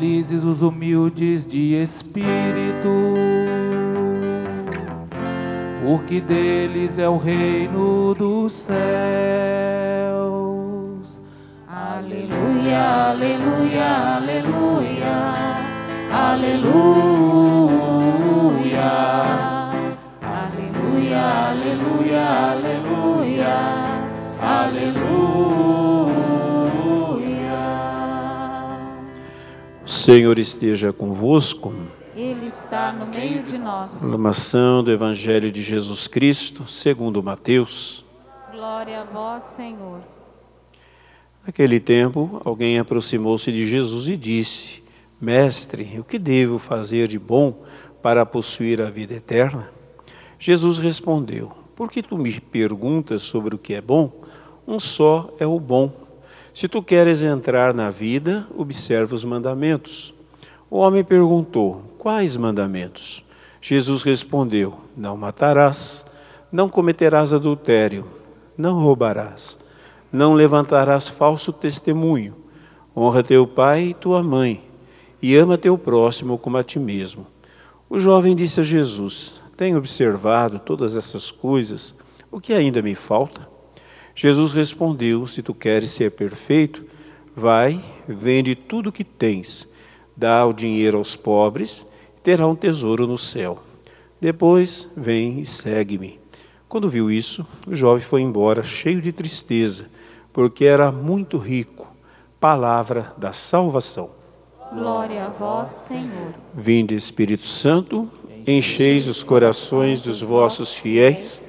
Felizes os humildes de espírito, porque deles é o reino dos céus. Aleluia, aleluia, aleluia, aleluia, aleluia, aleluia, aleluia, aleluia. Senhor esteja convosco. Ele está no meio de nós. Proclamação do Evangelho de Jesus Cristo, segundo Mateus. Glória a vós, Senhor. Naquele tempo, alguém aproximou-se de Jesus e disse: Mestre, o que devo fazer de bom para possuir a vida eterna? Jesus respondeu: Por que tu me perguntas sobre o que é bom? Um só é o bom. Se tu queres entrar na vida, observa os mandamentos. O homem perguntou: Quais mandamentos? Jesus respondeu: Não matarás, não cometerás adultério, não roubarás, não levantarás falso testemunho, honra teu pai e tua mãe, e ama teu próximo como a ti mesmo. O jovem disse a Jesus: Tenho observado todas essas coisas, o que ainda me falta? Jesus respondeu: Se tu queres ser perfeito, vai, vende tudo o que tens, dá o dinheiro aos pobres, terá um tesouro no céu. Depois, vem e segue-me. Quando viu isso, o jovem foi embora, cheio de tristeza, porque era muito rico. Palavra da salvação. Glória a vós, Senhor. Vinde, Espírito Santo, encheis os corações dos vossos fiéis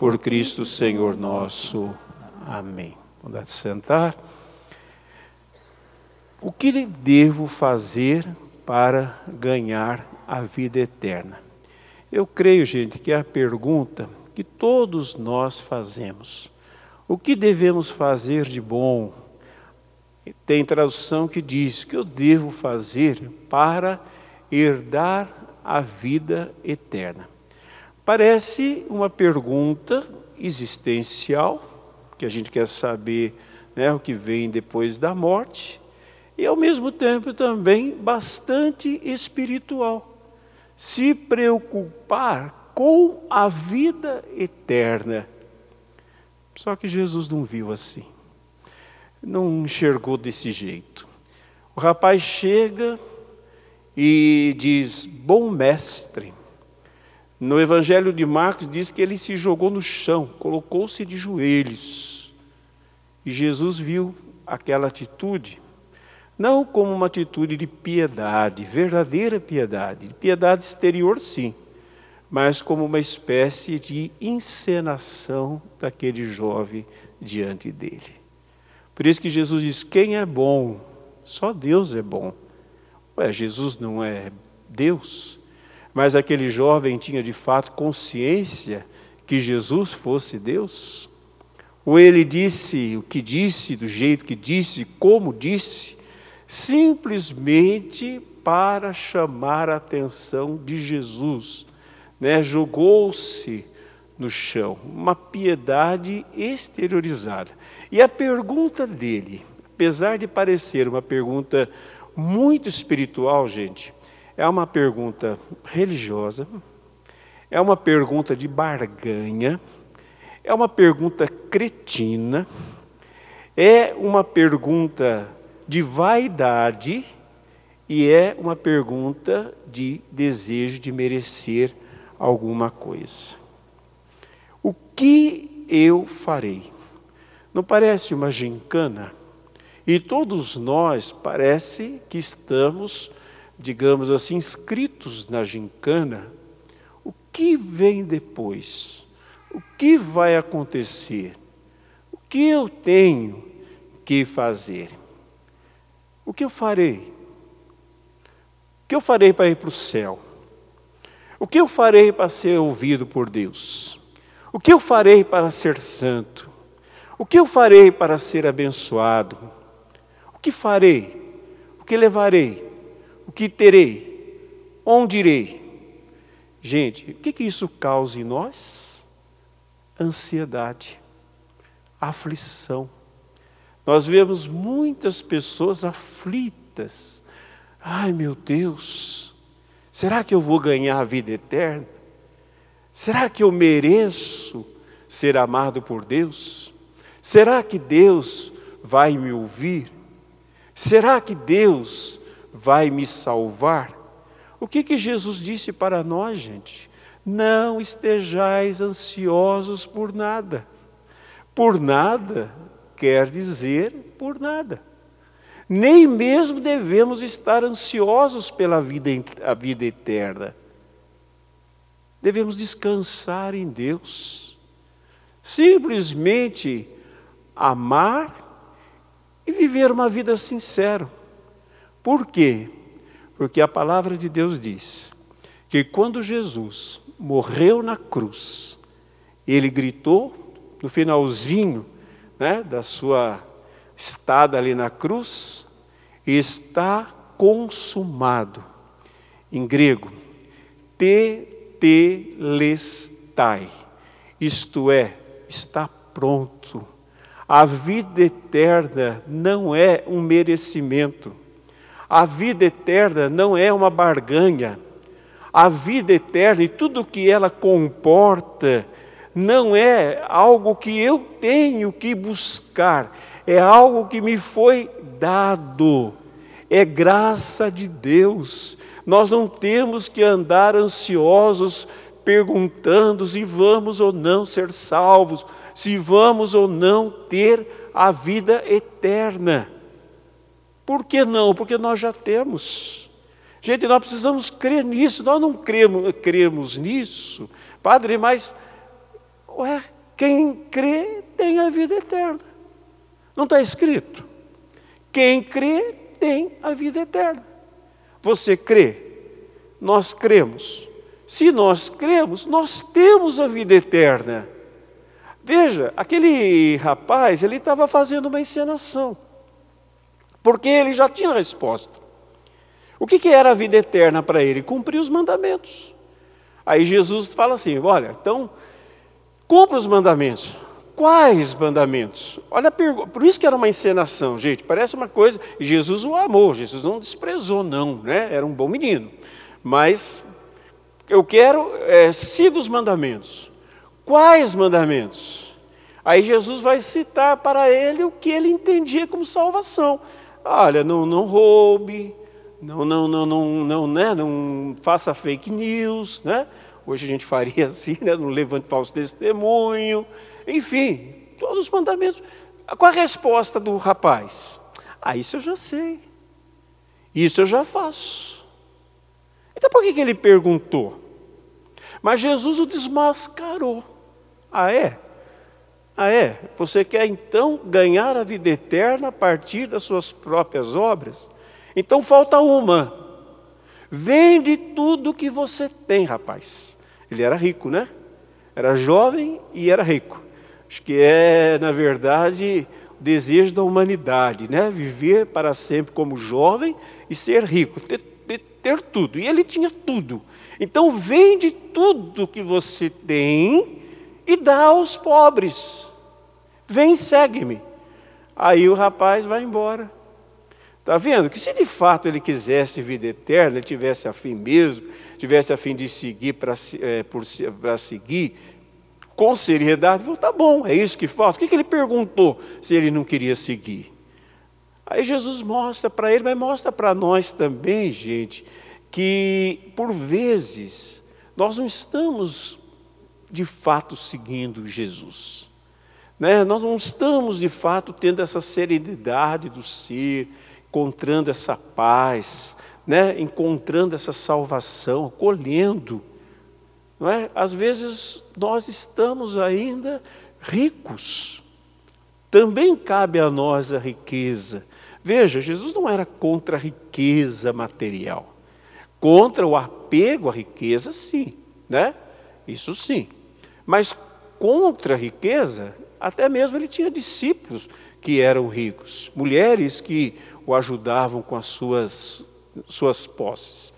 por Cristo Senhor nosso. Amém. Vamos sentar. O que devo fazer para ganhar a vida eterna? Eu creio, gente, que é a pergunta que todos nós fazemos. O que devemos fazer de bom? Tem tradução que diz que eu devo fazer para herdar a vida eterna. Parece uma pergunta existencial, que a gente quer saber né, o que vem depois da morte, e ao mesmo tempo também bastante espiritual. Se preocupar com a vida eterna. Só que Jesus não viu assim, não enxergou desse jeito. O rapaz chega e diz: Bom mestre. No Evangelho de Marcos diz que ele se jogou no chão, colocou-se de joelhos. E Jesus viu aquela atitude, não como uma atitude de piedade, verdadeira piedade, piedade exterior sim, mas como uma espécie de encenação daquele jovem diante dele. Por isso que Jesus diz: quem é bom? Só Deus é bom. Ué, Jesus não é Deus? Mas aquele jovem tinha de fato consciência que Jesus fosse Deus? Ou ele disse o que disse, do jeito que disse, como disse, simplesmente para chamar a atenção de Jesus, né? Jogou-se no chão, uma piedade exteriorizada. E a pergunta dele, apesar de parecer uma pergunta muito espiritual, gente, é uma pergunta religiosa, é uma pergunta de barganha, é uma pergunta cretina, é uma pergunta de vaidade e é uma pergunta de desejo de merecer alguma coisa. O que eu farei? Não parece uma gincana? E todos nós parece que estamos, digamos assim, inscritos na gincana. O que vem depois? O que vai acontecer? O que eu tenho que fazer? O que eu farei? que eu farei para ir para o céu? O que eu farei para ser ouvido por Deus? O que eu farei para ser santo? O que eu farei para ser abençoado? O que farei? O que levarei? O que terei? Onde irei? Gente, o que, que isso causa em nós? Ansiedade, aflição. Nós vemos muitas pessoas aflitas. Ai meu Deus, será que eu vou ganhar a vida eterna? Será que eu mereço ser amado por Deus? Será que Deus vai me ouvir? Será que Deus vai me salvar? O que que Jesus disse para nós, gente? Não estejais ansiosos por nada. Por nada quer dizer por nada. Nem mesmo devemos estar ansiosos pela vida, a vida eterna. Devemos descansar em Deus. Simplesmente amar e viver uma vida sincera. Por quê? Porque a palavra de Deus diz que quando Jesus morreu na cruz, ele gritou no finalzinho né, da sua estada ali na cruz, está consumado. Em grego, tetelestai, isto é, está pronto. A vida eterna não é um merecimento. A vida eterna não é uma barganha. A vida eterna e tudo que ela comporta não é algo que eu tenho que buscar, é algo que me foi dado, é graça de Deus. Nós não temos que andar ansiosos perguntando se vamos ou não ser salvos, se vamos ou não ter a vida eterna. Por que não? Porque nós já temos. Gente, nós precisamos crer nisso, nós não cremos, cremos nisso. Padre, mas Ué, quem crê tem a vida eterna. Não está escrito? Quem crê tem a vida eterna. Você crê? Nós cremos. Se nós cremos, nós temos a vida eterna. Veja, aquele rapaz, ele estava fazendo uma encenação. Porque ele já tinha a resposta. O que, que era a vida eterna para ele? Cumprir os mandamentos. Aí Jesus fala assim: olha, então Cumpra os mandamentos. Quais mandamentos? Olha, por isso que era uma encenação, gente. Parece uma coisa. Jesus o amou, Jesus não desprezou, não, né? Era um bom menino. Mas eu quero, é, siga os mandamentos. Quais mandamentos? Aí Jesus vai citar para ele o que ele entendia como salvação. Olha, não, não roube, não, não, não, não, não, né? não faça fake news, né? Hoje a gente faria assim, né? não levante falso testemunho, enfim, todos os mandamentos. Qual a resposta do rapaz? Ah, isso eu já sei. Isso eu já faço. Então por que, que ele perguntou? Mas Jesus o desmascarou. Ah, é? Ah, é? Você quer então ganhar a vida eterna a partir das suas próprias obras? Então falta uma. Vende tudo que você tem, rapaz. Ele era rico, né? Era jovem e era rico. Acho que é, na verdade, o desejo da humanidade, né? Viver para sempre como jovem e ser rico, ter, ter, ter tudo. E ele tinha tudo. Então vende tudo que você tem e dá aos pobres. Vem, segue-me. Aí o rapaz vai embora. Está vendo? Que se de fato ele quisesse vida eterna, ele tivesse a fim mesmo, tivesse a fim de seguir para é, seguir, com seriedade, falou, tá bom, é isso que falta. O que, que ele perguntou se ele não queria seguir? Aí Jesus mostra para ele, mas mostra para nós também, gente, que por vezes nós não estamos de fato seguindo Jesus. Né? Nós não estamos de fato tendo essa serenidade do ser, encontrando essa paz, né? encontrando essa salvação, colhendo. Não é? Às vezes nós estamos ainda ricos. Também cabe a nós a riqueza. Veja, Jesus não era contra a riqueza material. Contra o apego à riqueza, sim, né? Isso sim. Mas contra a riqueza, até mesmo ele tinha discípulos que eram ricos, mulheres que o ajudavam com as suas, suas posses.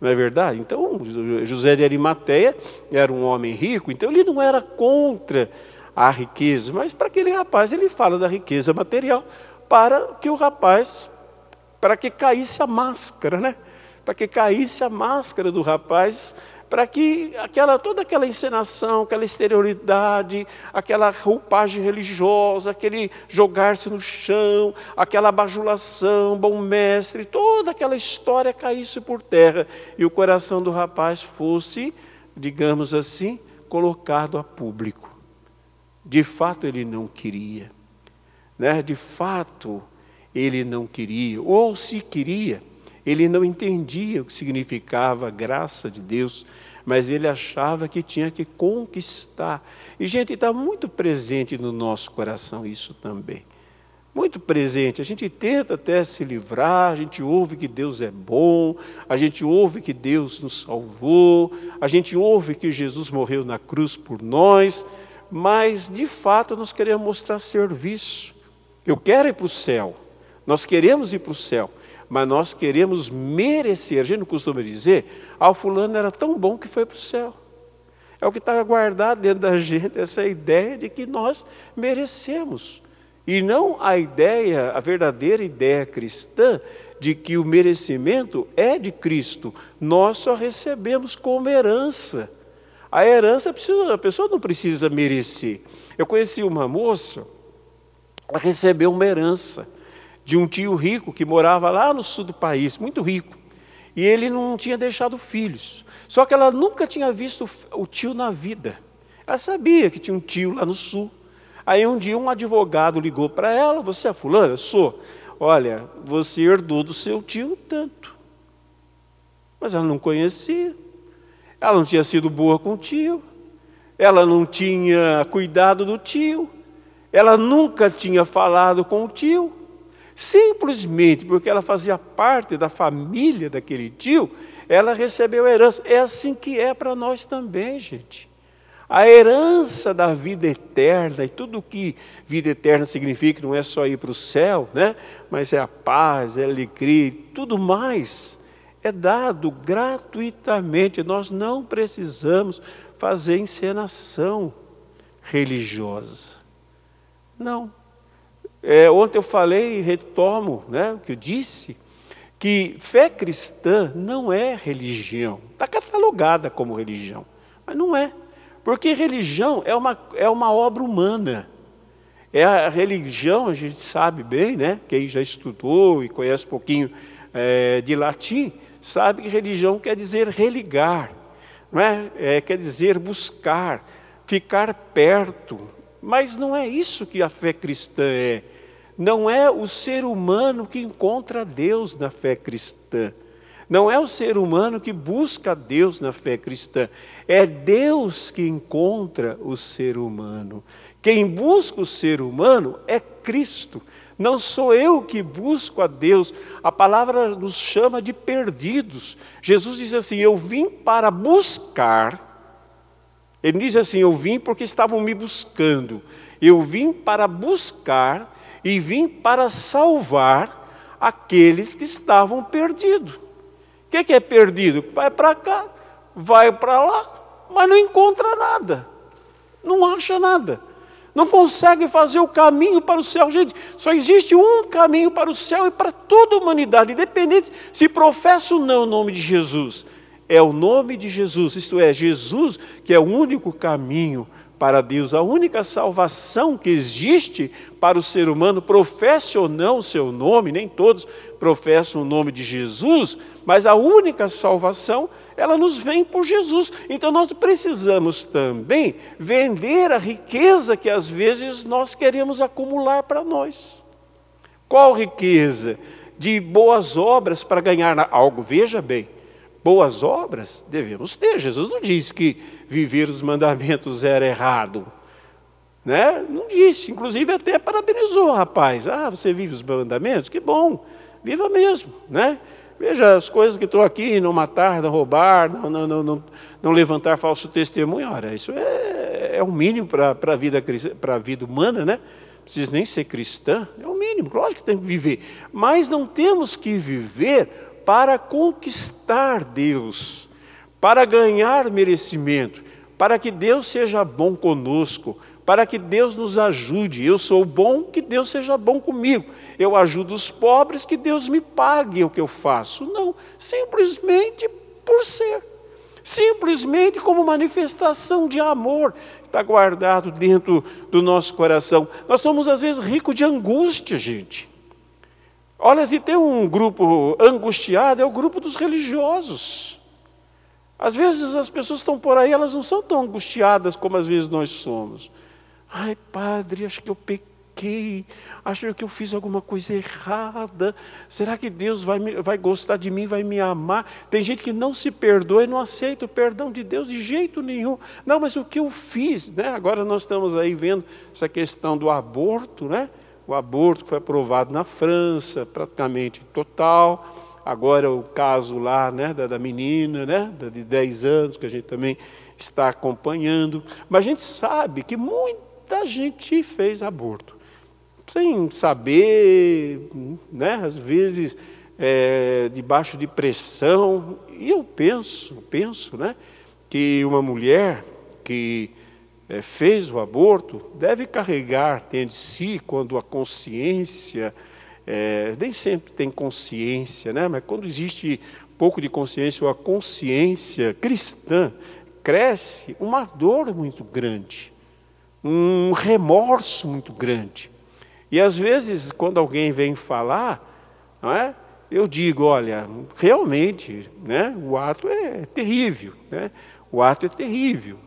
Não é verdade? Então, José de Arimateia era um homem rico, então ele não era contra a riqueza, mas para aquele rapaz ele fala da riqueza material, para que o rapaz, para que caísse a máscara, né? Para que caísse a máscara do rapaz para que aquela, toda aquela encenação, aquela exterioridade, aquela roupagem religiosa, aquele jogar-se no chão, aquela bajulação, bom mestre, toda aquela história caísse por terra e o coração do rapaz fosse, digamos assim, colocado a público. De fato ele não queria, né? de fato ele não queria, ou se queria, ele não entendia o que significava a graça de Deus, mas ele achava que tinha que conquistar. E, gente, está muito presente no nosso coração isso também. Muito presente. A gente tenta até se livrar, a gente ouve que Deus é bom, a gente ouve que Deus nos salvou, a gente ouve que Jesus morreu na cruz por nós, mas de fato nós queremos mostrar serviço. Eu quero ir para o céu, nós queremos ir para o céu, mas nós queremos merecer. A gente não costuma dizer, ah, o fulano era tão bom que foi para o céu. É o que está guardado dentro da gente, essa ideia de que nós merecemos. E não a ideia, a verdadeira ideia cristã, de que o merecimento é de Cristo. Nós só recebemos como herança. A herança, a pessoa não precisa merecer. Eu conheci uma moça, ela recebeu uma herança de um tio rico que morava lá no sul do país, muito rico. E ele não tinha deixado filhos. Só que ela nunca tinha visto o tio na vida. Ela sabia que tinha um tio lá no sul. Aí um dia um advogado ligou para ela: Você é fulana? Sou. Olha, você herdou do seu tio tanto. Mas ela não conhecia. Ela não tinha sido boa com o tio. Ela não tinha cuidado do tio. Ela nunca tinha falado com o tio. Simplesmente porque ela fazia parte da família daquele tio, ela recebeu a herança. É assim que é para nós também, gente. A herança da vida eterna, e tudo o que vida eterna significa, não é só ir para o céu, né? mas é a paz, é a alegria, tudo mais, é dado gratuitamente. Nós não precisamos fazer encenação religiosa. Não. É, ontem eu falei e retomo né, o que eu disse, que fé cristã não é religião. Está catalogada como religião, mas não é. Porque religião é uma, é uma obra humana. É a religião, a gente sabe bem, né? Quem já estudou e conhece um pouquinho é, de latim, sabe que religião quer dizer religar, não é? é? quer dizer buscar, ficar perto. Mas não é isso que a fé cristã é. Não é o ser humano que encontra Deus na fé cristã. Não é o ser humano que busca Deus na fé cristã. É Deus que encontra o ser humano. Quem busca o ser humano é Cristo. Não sou eu que busco a Deus. A palavra nos chama de perdidos. Jesus diz assim: Eu vim para buscar. Ele diz assim: Eu vim porque estavam me buscando. Eu vim para buscar e vim para salvar aqueles que estavam perdidos. O que é perdido? Vai para cá, vai para lá, mas não encontra nada, não acha nada, não consegue fazer o caminho para o céu. Gente, só existe um caminho para o céu e para toda a humanidade, independente se professa ou não o nome de Jesus. É o nome de Jesus, isto é, Jesus que é o único caminho para Deus. A única salvação que existe para o ser humano, professe ou não o seu nome, nem todos professam o nome de Jesus, mas a única salvação, ela nos vem por Jesus. Então nós precisamos também vender a riqueza que às vezes nós queremos acumular para nós. Qual riqueza? De boas obras para ganhar algo. Veja bem, boas obras devemos ter. Jesus não disse que viver os mandamentos era errado. Né? Não disse, inclusive até parabenizou o rapaz. Ah, você vive os mandamentos? Que bom, viva mesmo. Né? Veja as coisas que estão aqui, não matar, não roubar, não, não, não, não, não levantar falso testemunho. Ora, isso é, é o mínimo para a vida, vida humana, né? Não precisa nem ser cristã, é o mínimo, lógico que tem que viver. Mas não temos que viver para conquistar Deus, para ganhar merecimento, para que Deus seja bom conosco, para que Deus nos ajude. Eu sou bom, que Deus seja bom comigo. Eu ajudo os pobres, que Deus me pague o que eu faço. Não, simplesmente por ser. Simplesmente como manifestação de amor está guardado dentro do nosso coração. Nós somos às vezes ricos de angústia, gente. Olha, se tem um grupo angustiado, é o grupo dos religiosos. Às vezes as pessoas estão por aí, elas não são tão angustiadas como às vezes nós somos. Ai, padre, acho que eu pequei, acho que eu fiz alguma coisa errada. Será que Deus vai, me, vai gostar de mim, vai me amar? Tem gente que não se perdoa e não aceita o perdão de Deus de jeito nenhum. Não, mas o que eu fiz? Né? Agora nós estamos aí vendo essa questão do aborto, né? O aborto que foi aprovado na França, praticamente total. Agora o caso lá né, da, da menina, né, de 10 anos, que a gente também está acompanhando. Mas a gente sabe que muita gente fez aborto, sem saber, né, às vezes é, debaixo de pressão. E eu penso, penso, né, que uma mulher que é, fez o aborto deve carregar dentro de si, quando a consciência, é, nem sempre tem consciência, né, mas quando existe pouco de consciência ou a consciência cristã cresce, uma dor muito grande um remorso muito grande. E às vezes, quando alguém vem falar, não é? eu digo, olha, realmente, né, o ato é terrível, né? o ato é terrível.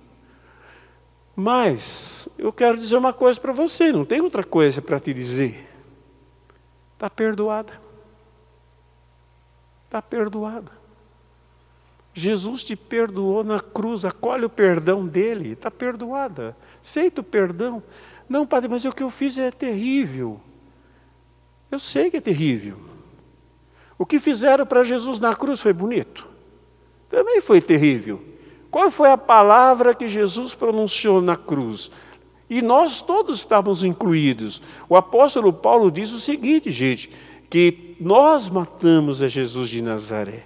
Mas eu quero dizer uma coisa para você, não tem outra coisa para te dizer. Está perdoada. Está perdoada. Jesus te perdoou na cruz, acolhe o perdão dele, está perdoada. Aceita o perdão. Não, padre, mas o que eu fiz é terrível. Eu sei que é terrível. O que fizeram para Jesus na cruz foi bonito. Também foi terrível. Qual foi a palavra que Jesus pronunciou na cruz? E nós todos estávamos incluídos. O apóstolo Paulo diz o seguinte, gente, que nós matamos a Jesus de Nazaré.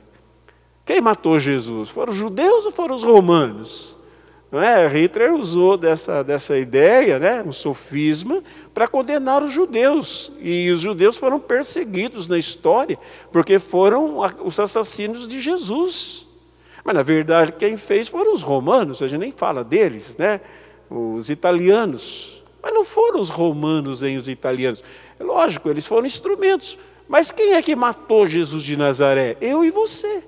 Quem matou Jesus? Foram os judeus ou foram os romanos? Não é? Hitler usou dessa, dessa ideia, né, um sofisma, para condenar os judeus. E os judeus foram perseguidos na história, porque foram os assassinos de Jesus. Mas, na verdade, quem fez foram os romanos, a gente nem fala deles, né? os italianos. Mas não foram os romanos nem os italianos. É lógico, eles foram instrumentos. Mas quem é que matou Jesus de Nazaré? Eu e você.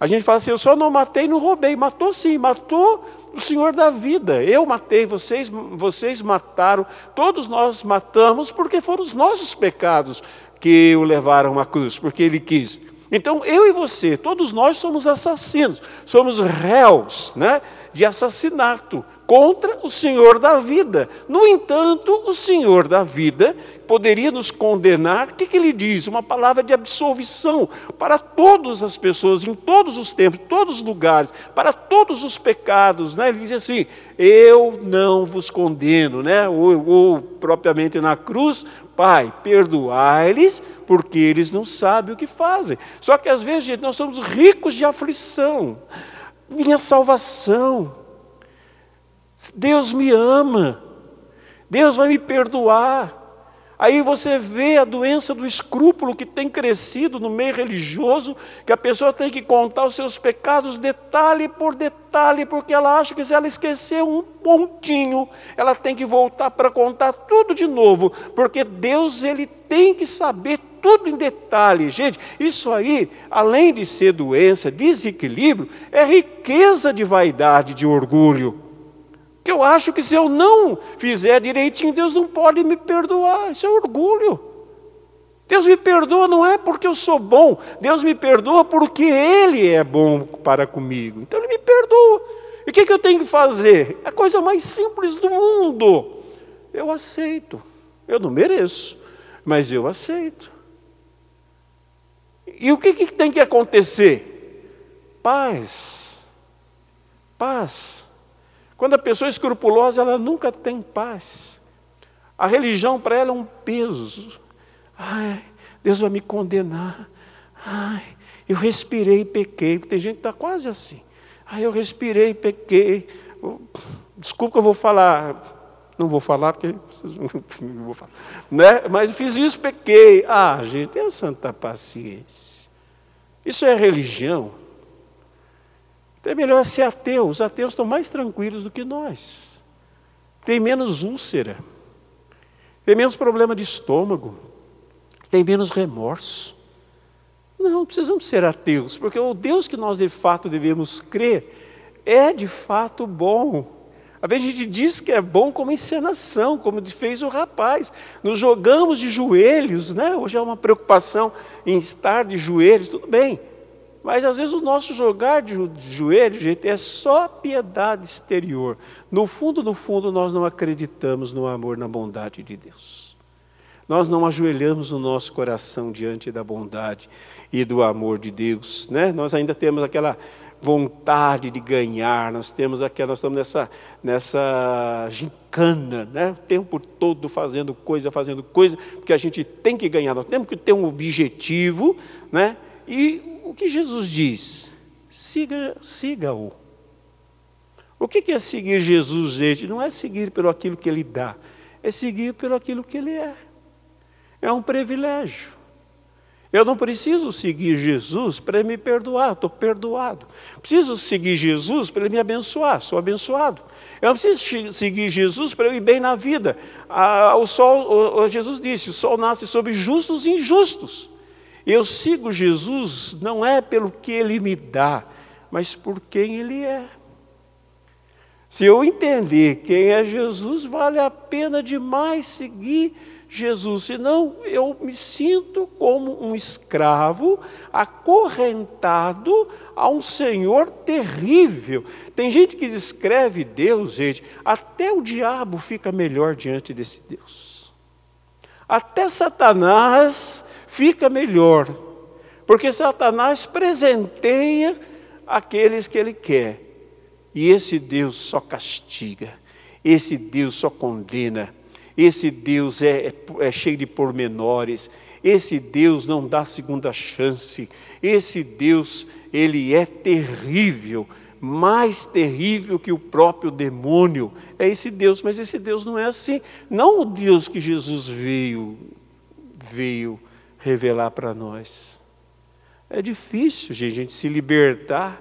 A gente fala assim: eu só não matei, não roubei. Matou sim, matou o Senhor da vida. Eu matei, vocês, vocês mataram, todos nós matamos, porque foram os nossos pecados que o levaram à cruz, porque Ele quis. Então, eu e você, todos nós somos assassinos, somos réus né, de assassinato contra o Senhor da vida. No entanto, o Senhor da vida poderia nos condenar, o que, que ele diz? Uma palavra de absolvição para todas as pessoas, em todos os tempos, todos os lugares, para todos os pecados. Né? Ele diz assim: Eu não vos condeno, né? ou, ou propriamente na cruz, Pai, perdoai-lhes, porque eles não sabem o que fazem. Só que às vezes, gente, nós somos ricos de aflição. Minha salvação, Deus me ama, Deus vai me perdoar. Aí você vê a doença do escrúpulo que tem crescido no meio religioso, que a pessoa tem que contar os seus pecados detalhe por detalhe, porque ela acha que se ela esquecer um pontinho, ela tem que voltar para contar tudo de novo, porque Deus ele tem que saber tudo em detalhe. Gente, isso aí, além de ser doença, desequilíbrio, é riqueza de vaidade, de orgulho. Que eu acho que se eu não fizer direitinho, Deus não pode me perdoar. Isso é orgulho. Deus me perdoa não é porque eu sou bom, Deus me perdoa porque Ele é bom para comigo. Então Ele me perdoa. E o que, que eu tenho que fazer? É a coisa mais simples do mundo. Eu aceito. Eu não mereço, mas eu aceito. E o que, que tem que acontecer? Paz. Paz. Quando a pessoa é escrupulosa, ela nunca tem paz. A religião para ela é um peso. Ai, Deus vai me condenar. Ai, eu respirei e pequei. Tem gente que está quase assim. Ai, eu respirei e pequei. Desculpa que eu vou falar. Não vou falar porque vocês não vou falar. Né? Mas fiz isso, pequei. Ah, gente, tenha santa paciência. Isso é religião. É melhor ser ateu. Os ateus estão mais tranquilos do que nós. Tem menos úlcera. Tem menos problema de estômago. Tem menos remorso. Não, precisamos ser ateus, porque o Deus que nós de fato devemos crer é de fato bom. Às vezes a gente diz que é bom como encenação, como fez o rapaz. Nos jogamos de joelhos, né? Hoje é uma preocupação em estar de joelhos, tudo bem. Mas às vezes o nosso jogar de joelhos, gente, é só piedade exterior. No fundo, no fundo, nós não acreditamos no amor, na bondade de Deus. Nós não ajoelhamos o no nosso coração diante da bondade e do amor de Deus, né? Nós ainda temos aquela vontade de ganhar, nós temos aqui, nós estamos nessa, nessa gincana, né? o tempo todo fazendo coisa, fazendo coisa, porque a gente tem que ganhar, nós temos que ter um objetivo, né? e o que Jesus diz? Siga, siga-o. O que é seguir Jesus, gente? Não é seguir pelo aquilo que ele dá, é seguir pelo aquilo que ele é. É um privilégio. Eu não preciso seguir Jesus para me perdoar, estou perdoado. Preciso seguir Jesus para ele me abençoar, sou abençoado. Eu não preciso seguir Jesus para eu ir bem na vida. Ah, o sol, o, Jesus disse: o sol nasce sobre justos e injustos. Eu sigo Jesus não é pelo que ele me dá, mas por quem ele é. Se eu entender quem é Jesus, vale a pena demais seguir Jesus, senão eu me sinto como um escravo acorrentado a um Senhor terrível. Tem gente que descreve Deus, gente, até o diabo fica melhor diante desse Deus. Até Satanás fica melhor, porque Satanás presenteia aqueles que ele quer, e esse Deus só castiga, esse Deus só condena esse Deus é, é, é cheio de pormenores. Esse Deus não dá segunda chance. Esse Deus, ele é terrível, mais terrível que o próprio demônio. É esse Deus, mas esse Deus não é assim. Não o Deus que Jesus veio veio revelar para nós. É difícil, gente, a gente se libertar.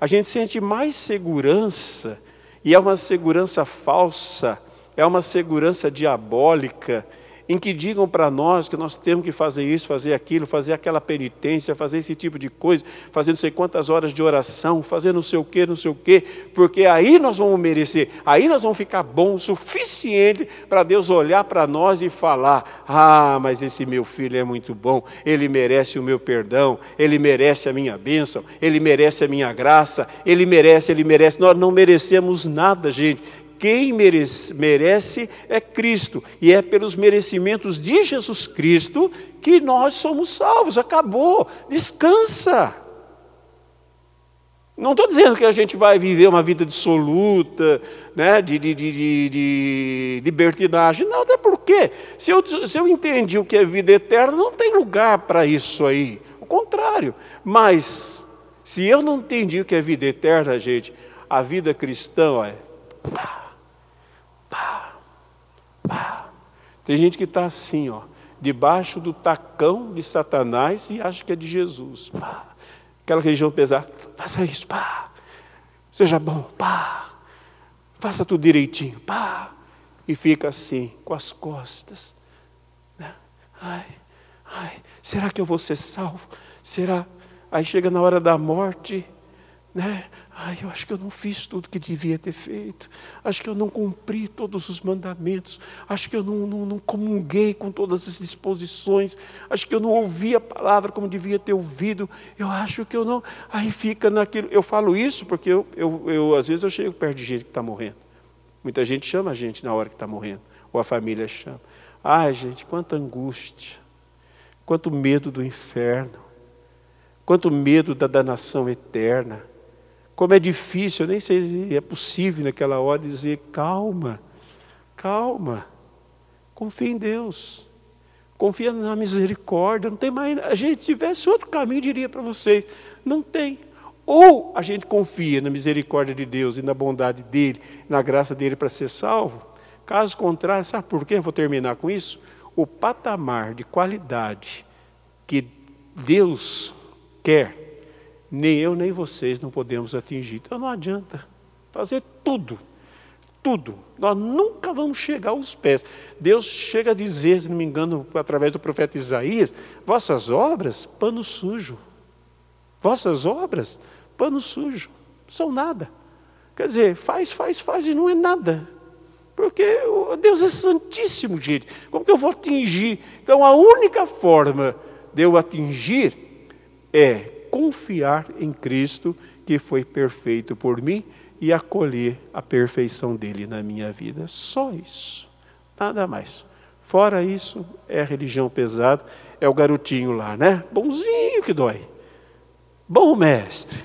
A gente sente mais segurança, e é uma segurança falsa é uma segurança diabólica em que digam para nós que nós temos que fazer isso, fazer aquilo, fazer aquela penitência, fazer esse tipo de coisa, fazer não sei quantas horas de oração, fazer não sei o que, não sei o que, porque aí nós vamos merecer, aí nós vamos ficar bom o suficiente para Deus olhar para nós e falar: ah, mas esse meu filho é muito bom, ele merece o meu perdão, ele merece a minha bênção, ele merece a minha graça, ele merece, ele merece. Nós não merecemos nada, gente quem merece, merece é Cristo, e é pelos merecimentos de Jesus Cristo que nós somos salvos. Acabou, descansa. Não estou dizendo que a gente vai viver uma vida dissoluta, né, de, de, de, de, libertinagem. Não, até porque, se eu, se eu entendi o que é vida eterna, não tem lugar para isso aí. O contrário. Mas, se eu não entendi o que é vida eterna, gente, a vida cristã é. Pá, pá. Tem gente que está assim, ó, debaixo do tacão de Satanás e acha que é de Jesus. Pá. Aquela religião pesada, faça isso, pá. Seja bom, pá. Faça tudo direitinho, pá. E fica assim, com as costas. Né? Ai, ai, será que eu vou ser salvo? Será? Aí chega na hora da morte, né? Ai, eu acho que eu não fiz tudo que devia ter feito. Acho que eu não cumpri todos os mandamentos. Acho que eu não, não, não, comunguei com todas as disposições. Acho que eu não ouvi a palavra como devia ter ouvido. Eu acho que eu não. Aí fica naquilo. Eu falo isso porque eu, eu, eu às vezes eu chego perto de gente que está morrendo. Muita gente chama a gente na hora que está morrendo. Ou a família chama. Ai, gente, quanta angústia. Quanto medo do inferno. quanto medo da danação eterna. Como é difícil, eu nem sei se é possível naquela hora dizer: calma, calma, confia em Deus, confia na misericórdia. Não tem mais. A gente, se tivesse outro caminho, diria para vocês: não tem. Ou a gente confia na misericórdia de Deus e na bondade dele, na graça dele para ser salvo. Caso contrário, sabe por quê? vou terminar com isso. O patamar de qualidade que Deus quer nem eu nem vocês não podemos atingir. Então não adianta fazer tudo, tudo. Nós nunca vamos chegar aos pés. Deus chega a dizer, se não me engano, através do profeta Isaías: vossas obras, pano sujo. Vossas obras, pano sujo. São nada. Quer dizer, faz, faz, faz e não é nada. Porque Deus é santíssimo, gente. Como que eu vou atingir? Então a única forma de eu atingir é confiar em Cristo que foi perfeito por mim e acolher a perfeição dele na minha vida. Só isso. Nada mais. Fora isso, é religião pesada, é o garotinho lá, né? Bonzinho que dói. Bom mestre.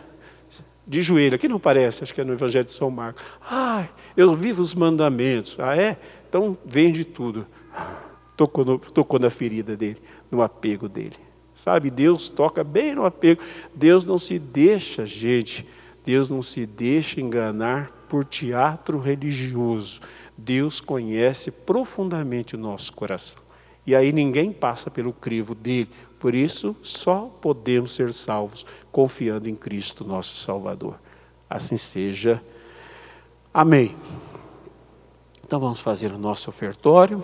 De joelho, aqui não parece, acho que é no Evangelho de São Marcos. Ai, eu vivo os mandamentos. Ah, é? Então vende tudo. Tocou, no, tocou na ferida dele, no apego dele. Sabe, Deus toca bem no apego. Deus não se deixa, gente, Deus não se deixa enganar por teatro religioso. Deus conhece profundamente o nosso coração. E aí ninguém passa pelo crivo dele. Por isso, só podemos ser salvos confiando em Cristo, nosso Salvador. Assim seja. Amém. Então vamos fazer o nosso ofertório.